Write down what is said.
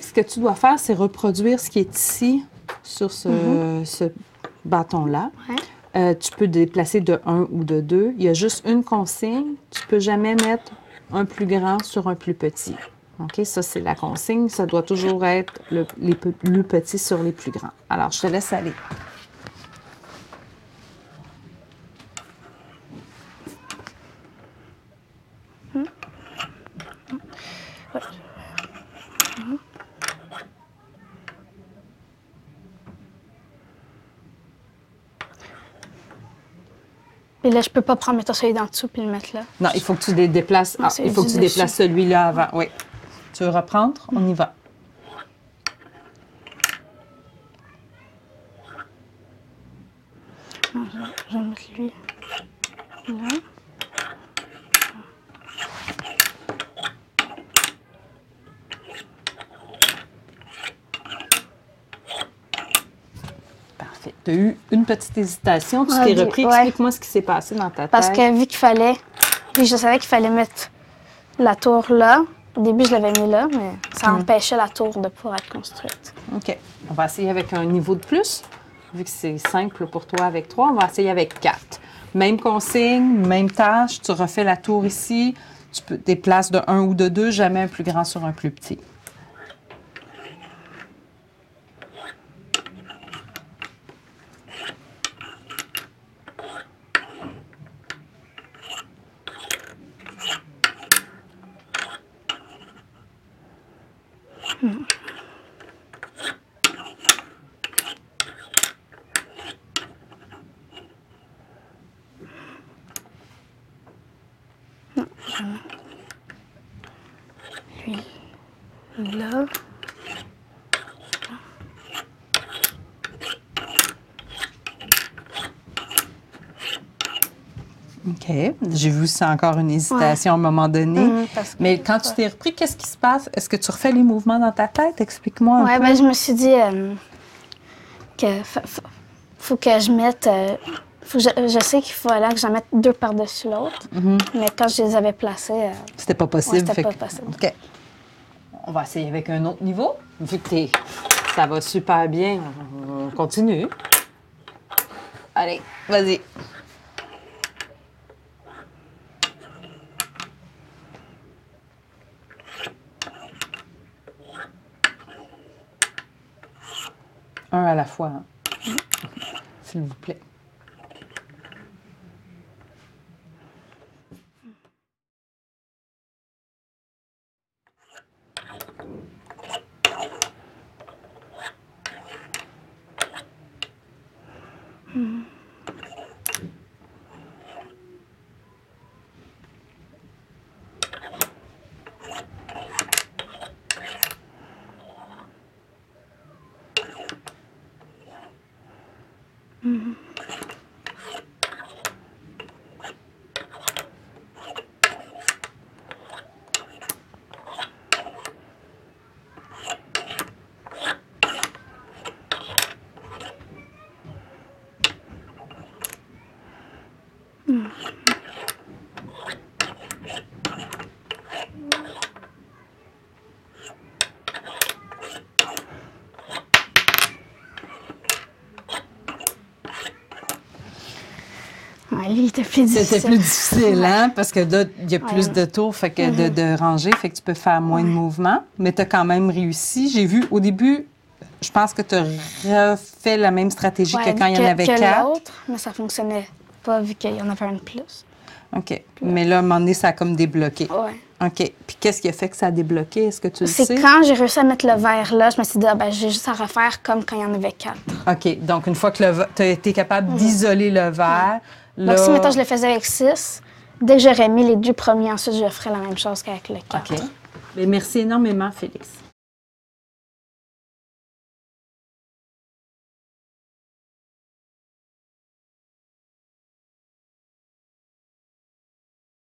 Ce que tu dois faire, c'est reproduire ce qui est ici sur ce, ce bâton-là. Ouais. Euh, tu peux déplacer de 1 ou de 2. Il y a juste une consigne. Tu peux jamais mettre un plus grand sur un plus petit. OK? Ça, c'est la consigne. Ça doit toujours être le, les plus petits sur les plus grands. Alors, je te laisse aller. Et là, je peux pas prendre, mettons, celui d'en dessous puis le mettre là. Non, il faut que tu les déplaces. Ah, il faut que tu dessus. déplaces celui-là avant. Oui. Tu veux reprendre? On y va. Je, je vais mettre lui là. Tu as eu une petite hésitation. Tu Ah, t'es ok, repris. ouais. Explique-moi ce qui s'est passé dans ta tête. Parce que vu qu'il fallait, puis je savais qu'il fallait mettre la tour là. Au début, je l'avais mis là, mais ça Mhm. empêchait la tour de pouvoir être construite. OK. On va essayer avec un niveau de plus. Vu que c'est simple pour toi avec 3, on va essayer avec 4. Même consigne, même tâche. Tu refais la tour ici. Tu peux déplacer de 1 ou de 2, jamais un plus grand sur un plus petit. Là. OK. J'ai vu c'est encore une hésitation à un moment donné. Mhm, Mais quand tu t'es repris, qu'est-ce qui se passe? Est-ce que tu refais les mouvements dans ta tête? Explique-moi peu. ben, je me suis dit euh, que fa- fa- faut que je mette. euh, faut que je, je sais qu'il fallait que j'en mette deux par-dessus l'autre, mais quand je les avais placés, euh, C'était pas possible. Ouais, c'était pas que- possible. OK. On va essayer avec un autre niveau. Vu que t'es- ça va super bien, on continue. Allez, vas-y. Un à la fois, hein. s'il vous plaît. Plus difficile. C'était plus difficile, hein? Parce que là, il y a plus de tours, fait que de, de ranger, fait que tu peux faire moins de mouvements. Mais tu as quand même réussi. J'ai vu au début, je pense que tu as refait la même stratégie Ouais, que quand il y en avait que quatre. l'autre, mais ça fonctionnait pas vu qu'il y en avait un de plus. OK. Mais là, à un moment donné, ça a comme débloqué. Ouais. OK. Puis qu'est-ce qui a fait que ça a débloqué? Est-ce que tu le sais? C'est quand j'ai réussi à mettre le verre là, je me suis dit, ah, ben, j'ai juste à refaire comme quand il y en avait quatre. OK. Donc, une fois que tu as été capable d'isoler le verre, là... Donc, si maintenant je le faisais avec six, dès que j'aurais mis les deux premiers, ensuite je ferais la même chose qu'avec le quatre. OK. Mais merci énormément, Félix.